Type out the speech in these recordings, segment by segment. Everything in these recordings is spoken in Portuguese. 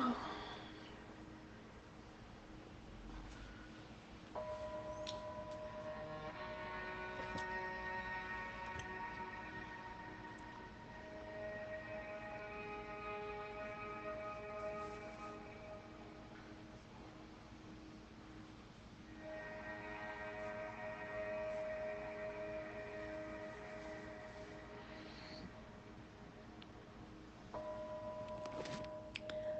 Oh.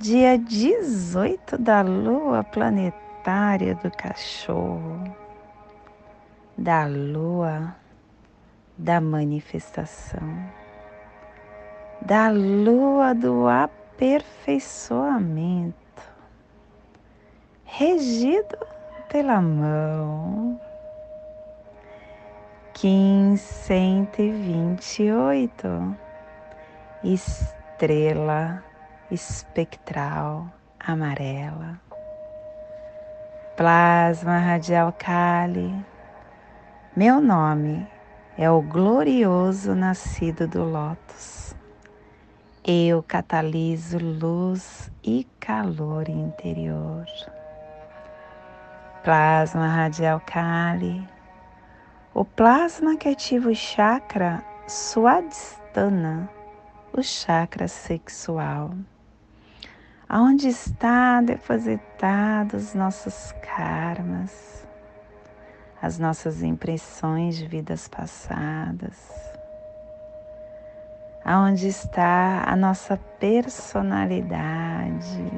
dia 18 da lua planetária do cachorro, da lua da manifestação, da lua do aperfeiçoamento, regido pela mão. Kim 128, estrela espectral amarela. Plasma radial Kali. Meu nome é o glorioso nascido do Lótus. Eu cataliso luz e calor interior. Plasma radial Kali. O plasma que ativa o chakra Swadhisthana, o chakra sexual aonde está depositados nossos karmas, as nossas impressões de vidas passadas, aonde está a nossa personalidade,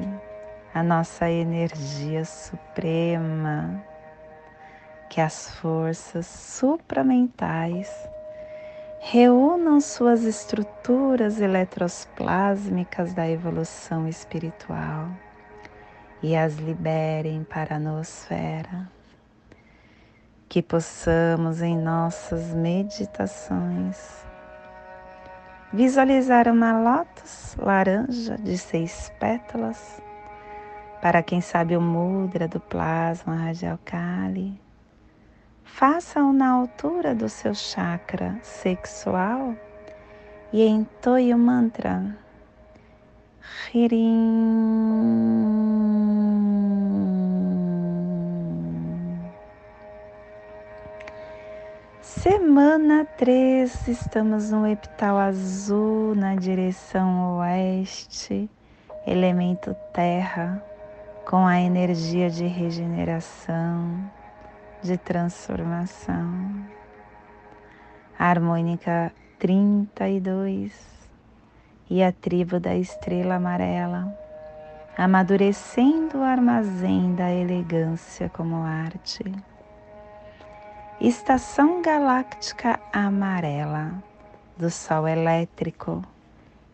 a nossa energia suprema, que as forças supramentais reúnam suas estruturas eletrosplásmicas da evolução espiritual e as liberem para a nosfera. Que possamos em nossas meditações visualizar uma lótus laranja de seis pétalas, para quem sabe o mudra do plasma radial Kali Faça-o na altura do seu chakra sexual e entoie o mantra Hirim. Semana 3, estamos no epital azul na direção oeste, elemento terra, com a energia de regeneração de transformação. harmônica 32 e a tribo da estrela amarela, amadurecendo o armazém da elegância como arte. Estação galáctica amarela do Sol elétrico,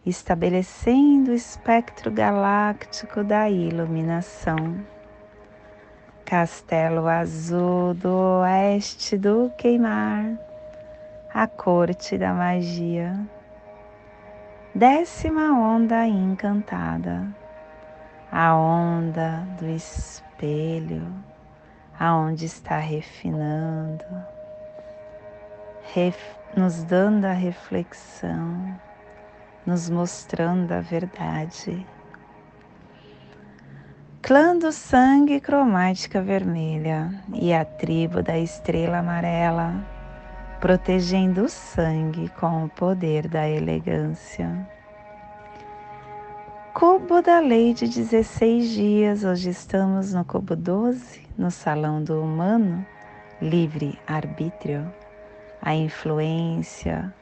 estabelecendo o espectro galáctico da iluminação Castelo Azul do Oeste do Queimar, a corte da magia. Décima onda encantada, a onda do espelho, aonde está refinando, ref, nos dando a reflexão, nos mostrando a verdade clã do sangue cromática vermelha e a tribo da estrela amarela, protegendo o sangue com o poder da elegância. Cubo da lei de 16 dias, hoje estamos no cubo 12, no salão do humano, livre arbítrio, a influência,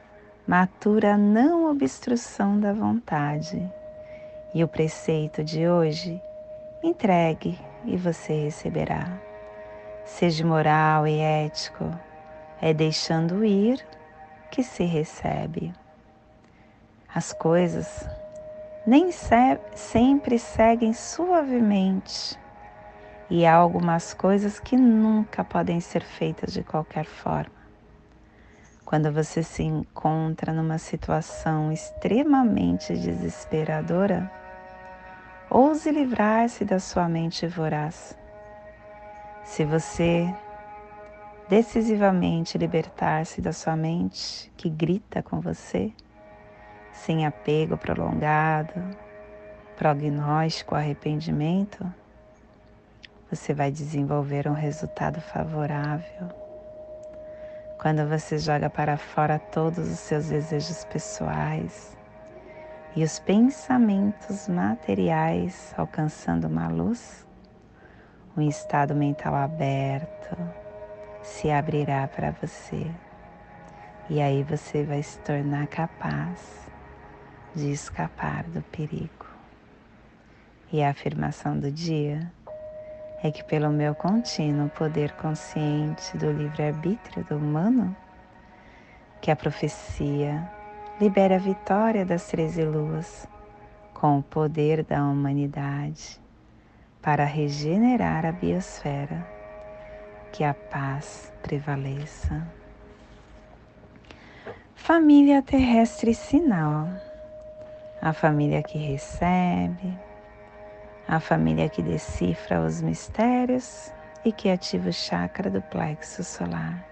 matura não obstrução da vontade. E o preceito de hoje Entregue e você receberá. Seja moral e ético, é deixando ir que se recebe. As coisas nem se sempre seguem suavemente e há algumas coisas que nunca podem ser feitas de qualquer forma. Quando você se encontra numa situação extremamente desesperadora, Ouse livrar-se da sua mente voraz. Se você decisivamente libertar-se da sua mente que grita com você, sem apego prolongado, prognóstico, arrependimento, você vai desenvolver um resultado favorável. Quando você joga para fora todos os seus desejos pessoais e os pensamentos materiais alcançando uma luz, um estado mental aberto se abrirá para você. E aí você vai se tornar capaz de escapar do perigo. E a afirmação do dia é que, pelo meu contínuo poder consciente do livre-arbítrio do humano, que a profecia libera a vitória das treze luas com o poder da humanidade para regenerar a biosfera, que a paz prevaleça. Família terrestre sinal, a família que recebe, a família que decifra os mistérios e que ativa o chakra do plexo solar.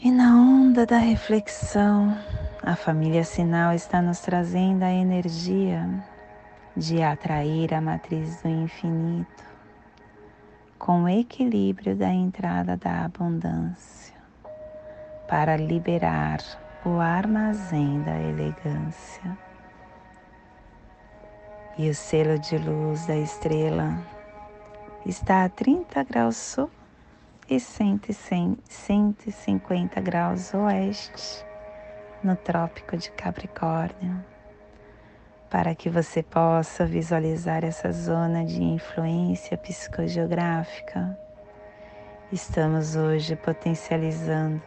E na onda da reflexão, a família sinal está nos trazendo a energia de atrair a matriz do infinito com o equilíbrio da entrada da abundância para liberar o armazém da elegância. E o selo de luz da estrela está a 30 graus sul e 150 graus oeste no Trópico de Capricórnio, para que você possa visualizar essa zona de influência psicogeográfica. Estamos hoje potencializando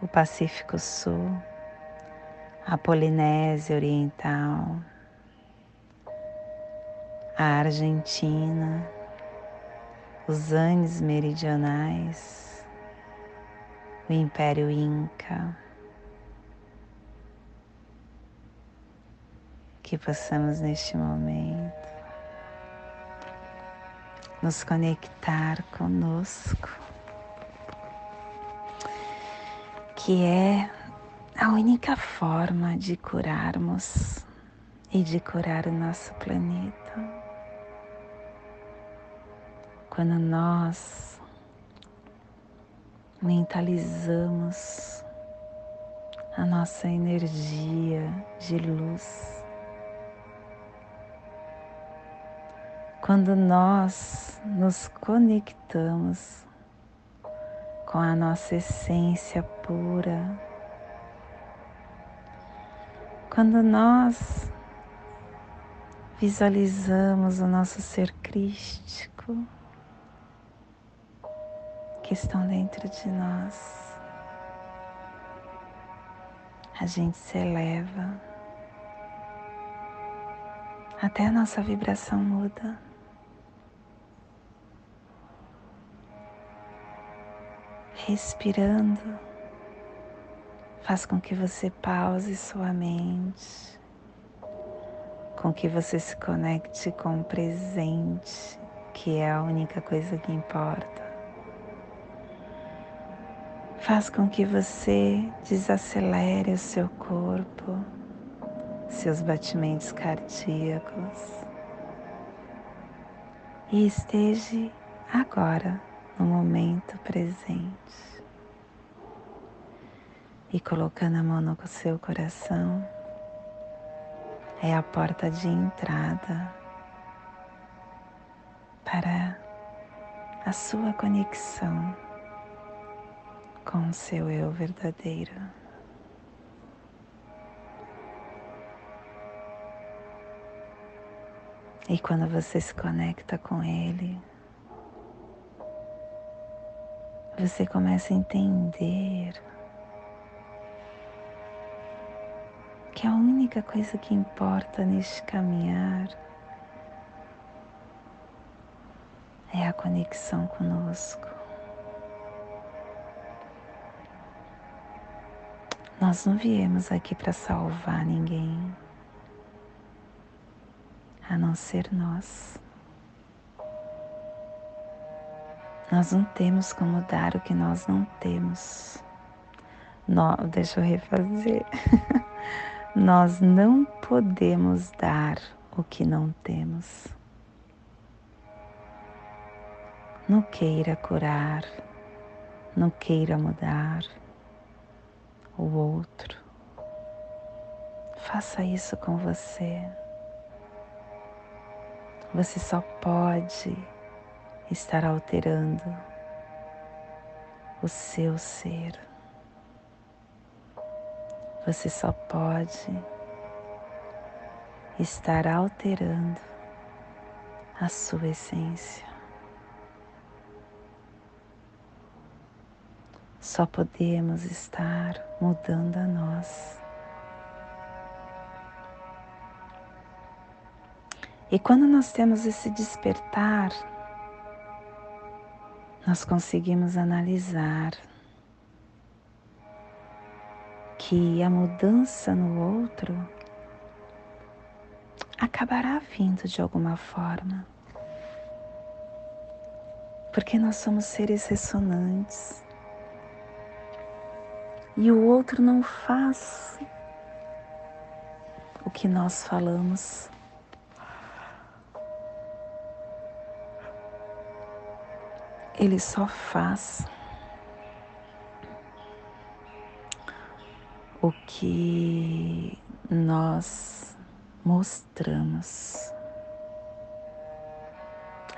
o Pacífico Sul, a Polinésia Oriental, a Argentina, os Andes meridionais, o Império Inca. Que possamos neste momento nos conectar conosco, que é a única forma de curarmos e de curar o nosso planeta quando nós mentalizamos a nossa energia de luz, quando nós nos conectamos com a nossa essência pura, quando nós visualizamos o nosso ser crístico, que estão dentro de nós. A gente se eleva, até a nossa vibração muda. Respirando, faz com que você pause sua mente, com que você se conecte com o presente, que é a única coisa que importa faz com que você desacelere o seu corpo, seus batimentos cardíacos e esteja agora no momento presente. E colocando a mão no seu coração, é a porta de entrada para a sua conexão com seu eu verdadeiro. E quando você se conecta com ele, você começa a entender que a única coisa que importa neste caminhar é a conexão conosco. Nós não viemos aqui para salvar ninguém, a não ser nós. Nós não temos como dar o que nós não temos. deixa eu refazer. Nós não podemos dar o que não temos. Não queira curar, não queira mudar o outro. Faça isso com você. Você só pode estar alterando o seu ser. Você só pode estar alterando a sua essência. Só podemos estar mudando a nós. E quando nós temos esse despertar, nós conseguimos analisar que a mudança no outro acabará vindo de alguma forma. Porque nós somos seres ressonantes. E o outro não faz o que nós falamos. Ele só faz o que nós mostramos.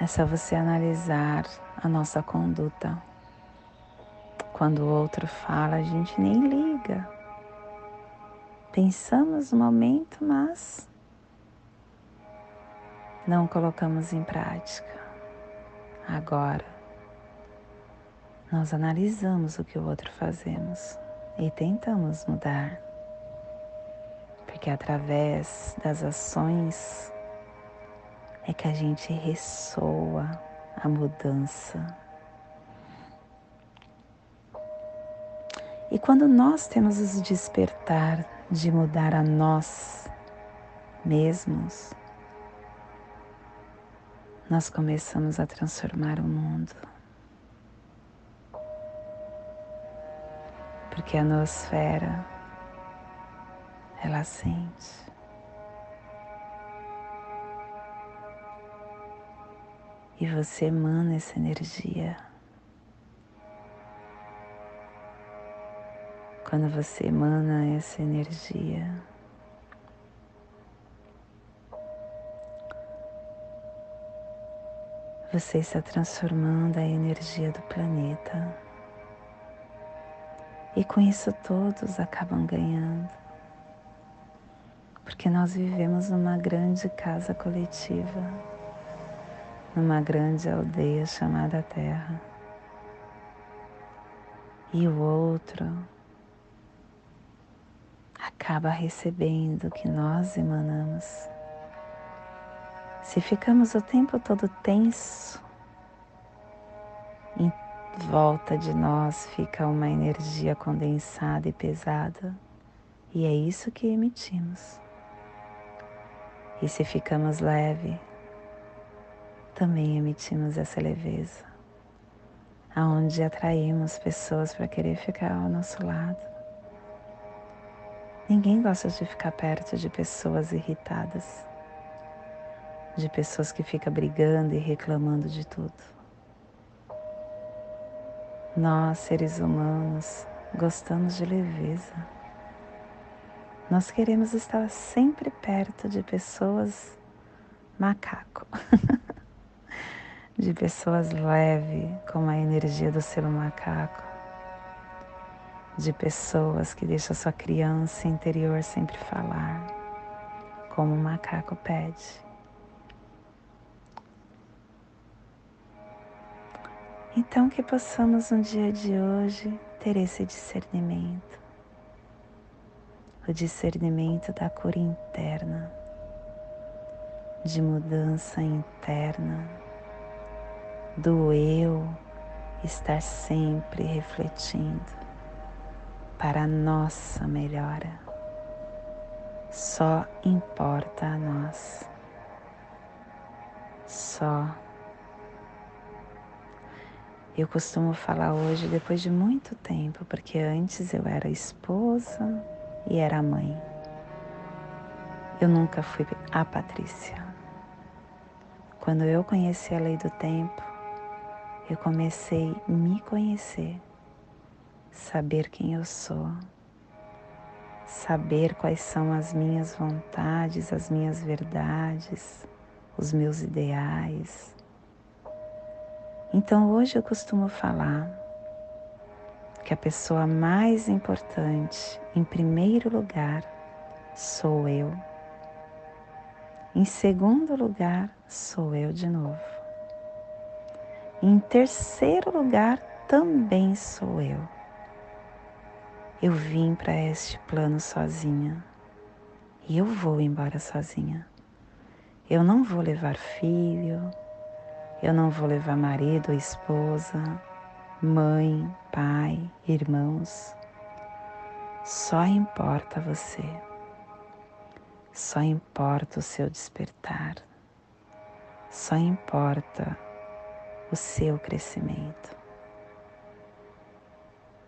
É só você analisar a nossa conduta. Quando o outro fala, a gente nem liga. Pensamos no momento, mas não colocamos em prática. Agora, nós analisamos o que o outro fazemos e tentamos mudar. Porque através das ações é que a gente ressoa a mudança. E quando nós temos o despertar de mudar a nós mesmos, nós começamos a transformar o mundo. porque a noosfera ela sente. E você emana essa energia. Quando você emana essa energia, você está transformando a energia do planeta. E com isso todos acabam ganhando. Porque nós vivemos numa grande casa coletiva, numa grande aldeia chamada Terra. E o outro acaba recebendo o que nós emanamos. Se ficamos o tempo todo tenso, volta de nós fica uma energia condensada e pesada, e é isso que emitimos. E se ficamos leve, também emitimos essa leveza, aonde atraímos pessoas para querer ficar ao nosso lado. Ninguém gosta de ficar perto de pessoas irritadas, de pessoas que ficam brigando e reclamando de tudo. Nós, seres humanos, gostamos de leveza. Nós queremos estar sempre perto de pessoas macaco, de pessoas leves, com a energia do ser macaco, de pessoas que deixam sua criança interior sempre falar, como o macaco pede. Então, que possamos no dia de hoje ter esse discernimento, o discernimento da cura interna, de mudança interna, do eu estar sempre refletindo para a nossa melhora. Só importa a nós. Só eu costumo falar hoje depois de muito tempo, porque antes eu era esposa e era mãe. eu nunca fui a Patrícia. Quando eu conheci a lei do tempo, eu comecei a me conhecer, saber quem eu sou, saber quais são as minhas vontades, as minhas verdades, os meus ideais. Então hoje eu costumo falar que a pessoa mais importante, em primeiro lugar, sou eu. Em segundo lugar, sou eu de novo. Em terceiro lugar, também sou eu. Eu vim para este plano sozinha e eu vou embora sozinha. Eu não vou levar filho, eu não vou levar marido esposa, mãe, pai, irmãos. Só importa você. Só importa o seu despertar. Só importa o seu crescimento.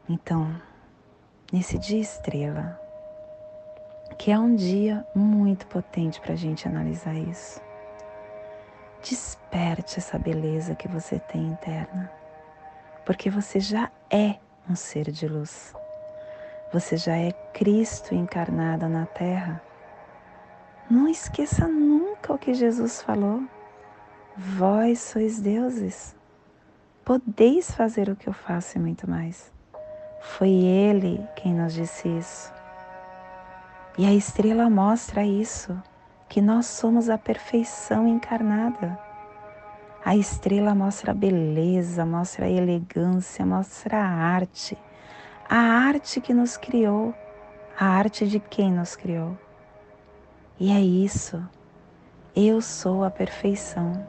Então, nesse dia estrela, que é um dia muito potente para a gente analisar isso, desperte essa beleza que você tem interna porque você já é um ser de luz. Você já é Cristo encarnado na Terra. Não esqueça nunca o que Jesus falou. Vós sois deuses. Podeis fazer o que eu faço e muito mais. Foi Ele quem nos disse isso. E a estrela mostra isso, que nós somos a perfeição encarnada. A estrela mostra a beleza, mostra a elegância, mostra a arte. A arte que nos criou, a arte de quem nos criou. E é isso. Eu sou a perfeição.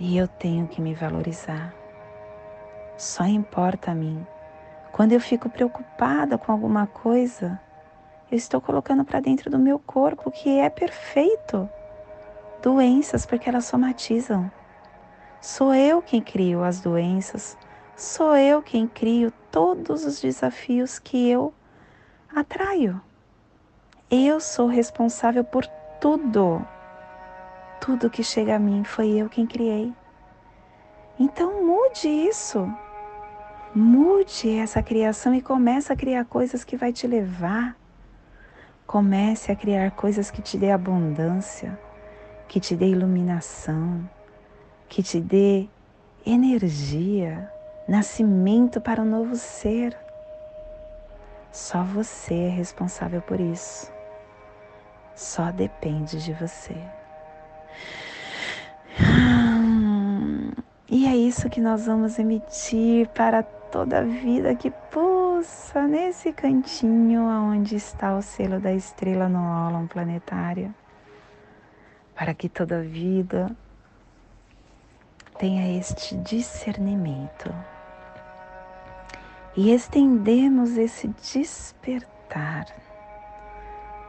E eu tenho que me valorizar. Só importa a mim. Quando eu fico preocupada com alguma coisa, eu estou colocando para dentro do meu corpo que é perfeito doenças, porque elas somatizam. Sou eu quem crio as doenças, sou eu quem crio todos os desafios que eu atraio. Eu sou responsável por tudo. Tudo que chega a mim foi eu quem criei. Então mude isso. Mude essa criação e comece a criar coisas que vai te levar. Comece a criar coisas que te dê abundância que te dê iluminação, que te dê energia, nascimento para um novo ser. Só você é responsável por isso. Só depende de você. E é isso que nós vamos emitir para toda a vida que pulsa nesse cantinho onde está o selo da estrela no ólon planetário para que toda vida tenha este discernimento e estendemos esse despertar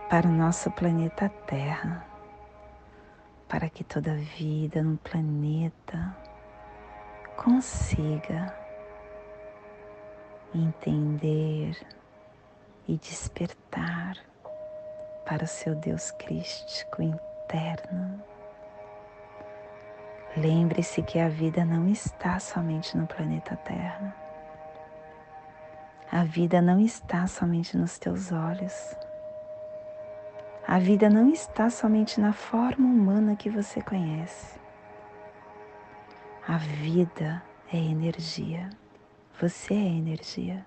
para o nosso planeta Terra, para que toda vida no planeta consiga entender e despertar para o seu Deus crístico interno. Lembre-se que a vida não está somente no planeta Terra. A vida não está somente nos teus olhos. A vida não está somente na forma humana que você conhece. A vida é energia. Você é energia.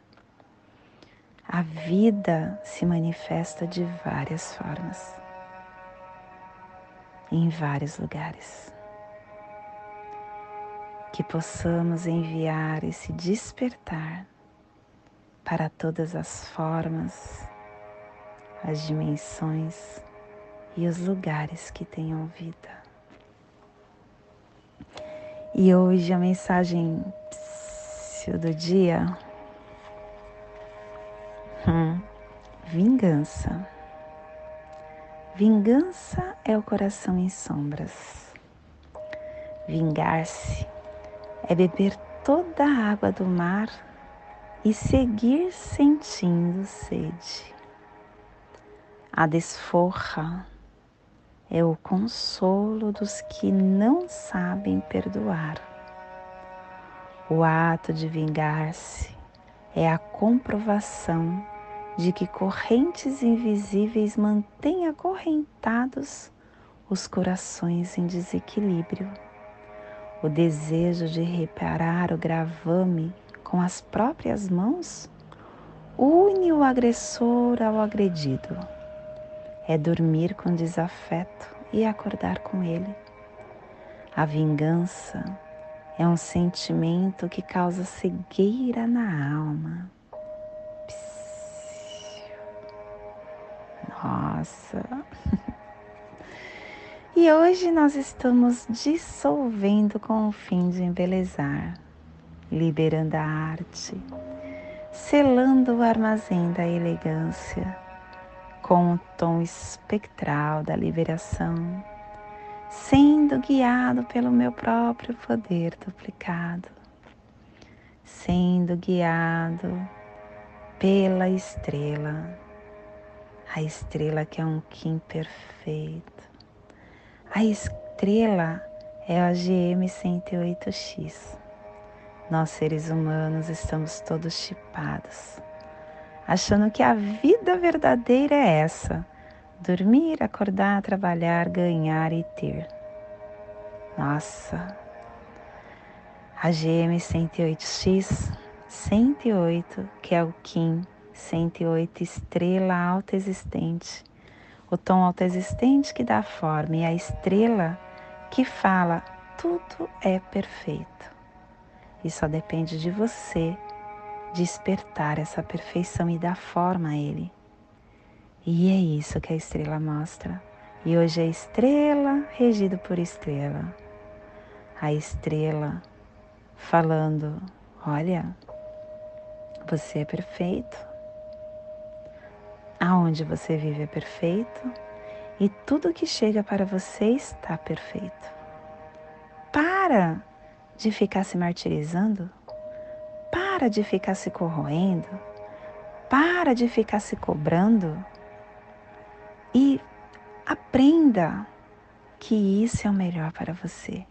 A vida se manifesta de várias formas em vários lugares. Que possamos enviar esse despertar para todas as formas, as dimensões e os lugares que tenham vida. E hoje a mensagem do dia: hum, vingança. Vingança é o coração em sombras. Vingar-se é beber toda a água do mar e seguir sentindo sede. A desforra é o consolo dos que não sabem perdoar. O ato de vingar-se é a comprovação de que correntes invisíveis mantêm acorrentados os corações em desequilíbrio. O desejo de reparar o gravame com as próprias mãos une o agressor ao agredido. É dormir com desafeto e acordar com ele. A vingança é um sentimento que causa cegueira na alma. Nossa! E hoje nós estamos dissolvendo com o fim de embelezar, liberando a arte, selando o armazém da elegância com o tom espectral da liberação, sendo guiado pelo meu próprio poder duplicado, sendo guiado pela estrela, a estrela que é um Kim perfeito a estrela é a GM 108X. Nós seres humanos estamos todos chipados, achando que a vida verdadeira é essa: dormir, acordar, trabalhar, ganhar e ter. Nossa, a GM 108X 108, que é o Kim 108 estrela alta existente o tom autoexistente que dá forma e a estrela que fala tudo é perfeito. E só depende de você despertar essa perfeição e dar forma a ele. E é isso que a estrela mostra. E hoje é estrela regido por estrela. A estrela falando: olha, você é perfeito, Aonde você vive é perfeito e tudo que chega para você está perfeito. Para de ficar se martirizando, para de ficar se corroendo, para de ficar se cobrando e aprenda que isso é o melhor para você,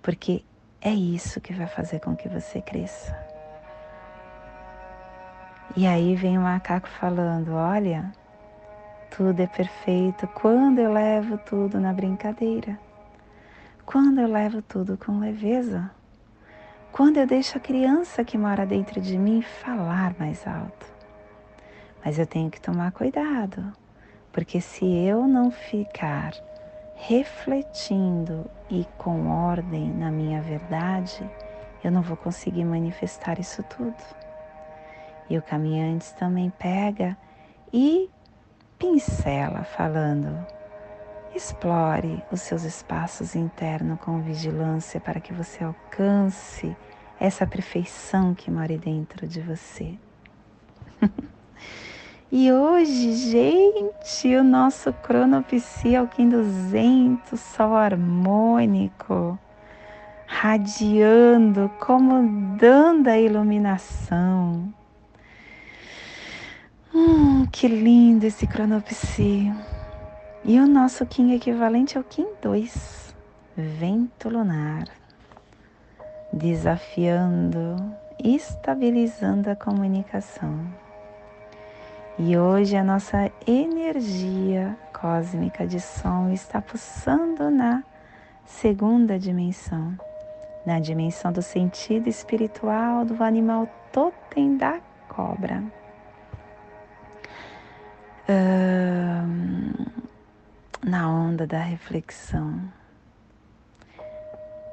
porque é isso que vai fazer com que você cresça. E aí vem o macaco falando: Olha, tudo é perfeito quando eu levo tudo na brincadeira, quando eu levo tudo com leveza, quando eu deixo a criança que mora dentro de mim falar mais alto. Mas eu tenho que tomar cuidado, porque se eu não ficar refletindo e com ordem na minha verdade, eu não vou conseguir manifestar isso tudo. E o caminhante também pega e pincela, falando: explore os seus espaços internos com vigilância para que você alcance essa perfeição que mora dentro de você. e hoje, gente, o nosso cronopsi é o Kim 200, sol harmônico, radiando, como dando a iluminação Hum, que lindo esse cronopsi. E o nosso Kim equivalente é o Kim 2, vento lunar, desafiando, estabilizando a comunicação. E hoje a nossa energia cósmica de som está pulsando na segunda dimensão, na dimensão do sentido espiritual do animal totem da cobra na onda da reflexão.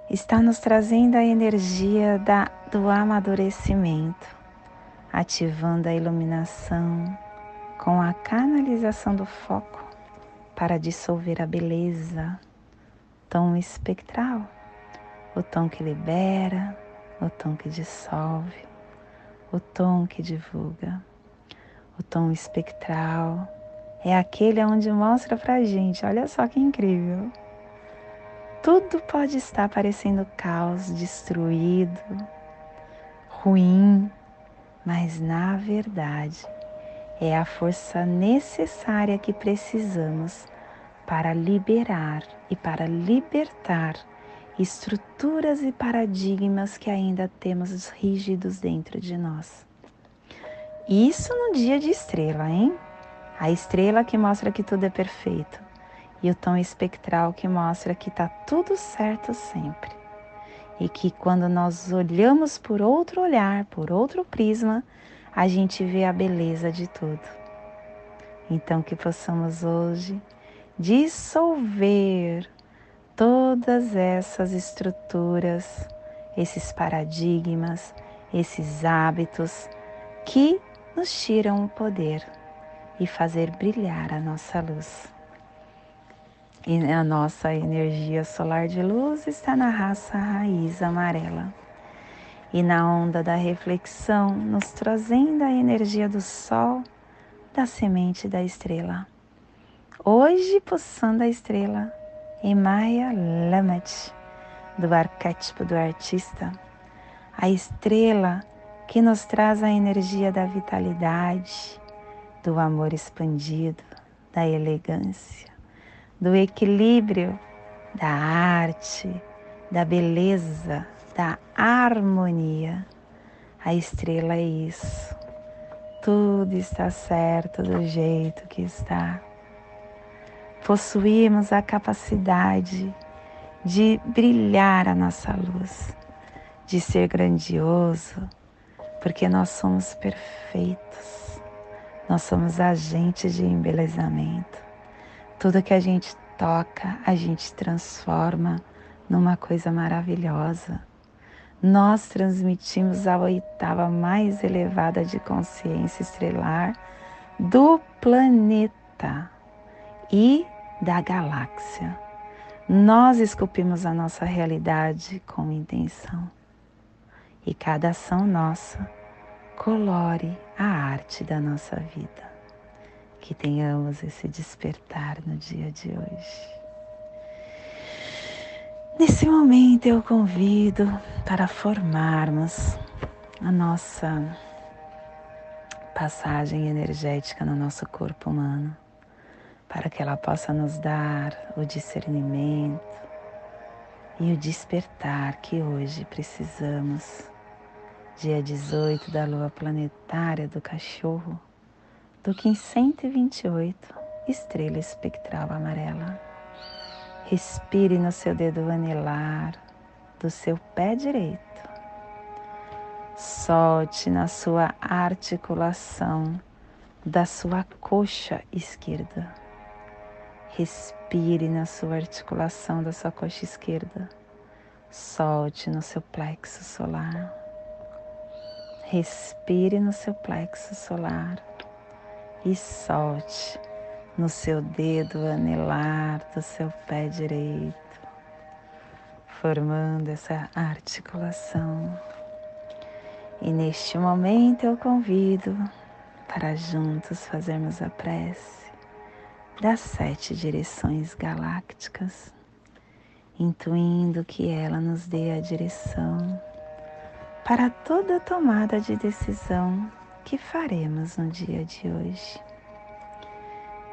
Está nos trazendo a energia da, do amadurecimento, ativando a iluminação com a canalização do foco para dissolver a beleza, tom espectral, o tom que libera, o tom que dissolve, o tom que divulga. O tom espectral é aquele onde mostra pra gente, olha só que incrível. Tudo pode estar parecendo caos, destruído, ruim, mas na verdade é a força necessária que precisamos para liberar e para libertar estruturas e paradigmas que ainda temos rígidos dentro de nós. Isso no dia de estrela, hein? A estrela que mostra que tudo é perfeito e o tom espectral que mostra que está tudo certo sempre. E que quando nós olhamos por outro olhar, por outro prisma, a gente vê a beleza de tudo. Então, que possamos hoje dissolver todas essas estruturas, esses paradigmas, esses hábitos que nos tiram o poder e fazer brilhar a nossa luz. E a nossa energia solar de luz está na raça raiz amarela e na onda da reflexão, nos trazendo a energia do sol, da semente da estrela. Hoje, pulsando a estrela, em Maya Lamet, do arquétipo do artista, a estrela que nos traz a energia da vitalidade, do amor expandido, da elegância, do equilíbrio, da arte, da beleza, da harmonia. A estrela é isso. Tudo está certo do jeito que está. Possuímos a capacidade de brilhar a nossa luz, de ser grandioso, porque nós somos perfeitos. Nós somos agentes de embelezamento. Tudo que a gente toca, a gente transforma numa coisa maravilhosa nós transmitimos a oitava mais elevada de consciência estrelar do planeta e da galáxia. Nós esculpimos a nossa realidade com intenção. E cada ação nossa colore a arte da nossa vida. Que tenhamos esse despertar no dia de hoje. Nesse momento eu convido para formarmos a nossa passagem energética no nosso corpo humano, para que ela possa nos dar o discernimento e o despertar que hoje precisamos. Dia 18 da lua planetária do cachorro, do Kim 128, estrela espectral amarela. Respire no seu dedo anelar do seu pé direito. Solte na sua articulação da sua coxa esquerda. Respire na sua articulação da sua coxa esquerda. Solte no seu plexo solar. Respire no seu plexo solar e solte no seu dedo anelar do seu pé direito, formando essa articulação. E neste momento eu convido para juntos fazermos a prece das sete direções galácticas, intuindo que ela nos dê a direção para toda tomada de decisão que faremos no dia de hoje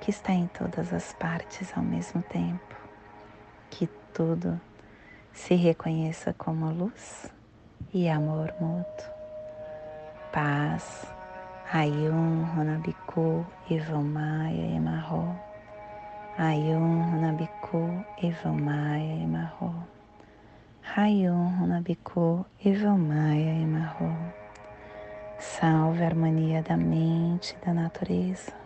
que está em todas as partes ao mesmo tempo, que tudo se reconheça como luz e amor mútuo. Paz, Ayum, Honabiku, Ivomaya e Marro. Ayum, Honabiku, Ivomaya e Marro. Ayum, Honabiku, Ivomaya e Marro. Salve a harmonia da mente e da natureza.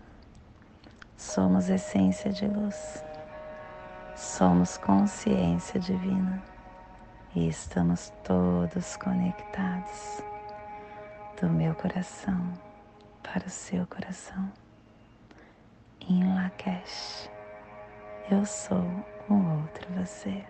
somos essência de luz. Somos consciência divina e estamos todos conectados do meu coração para o seu coração. Em Lakesh, eu sou um outro você.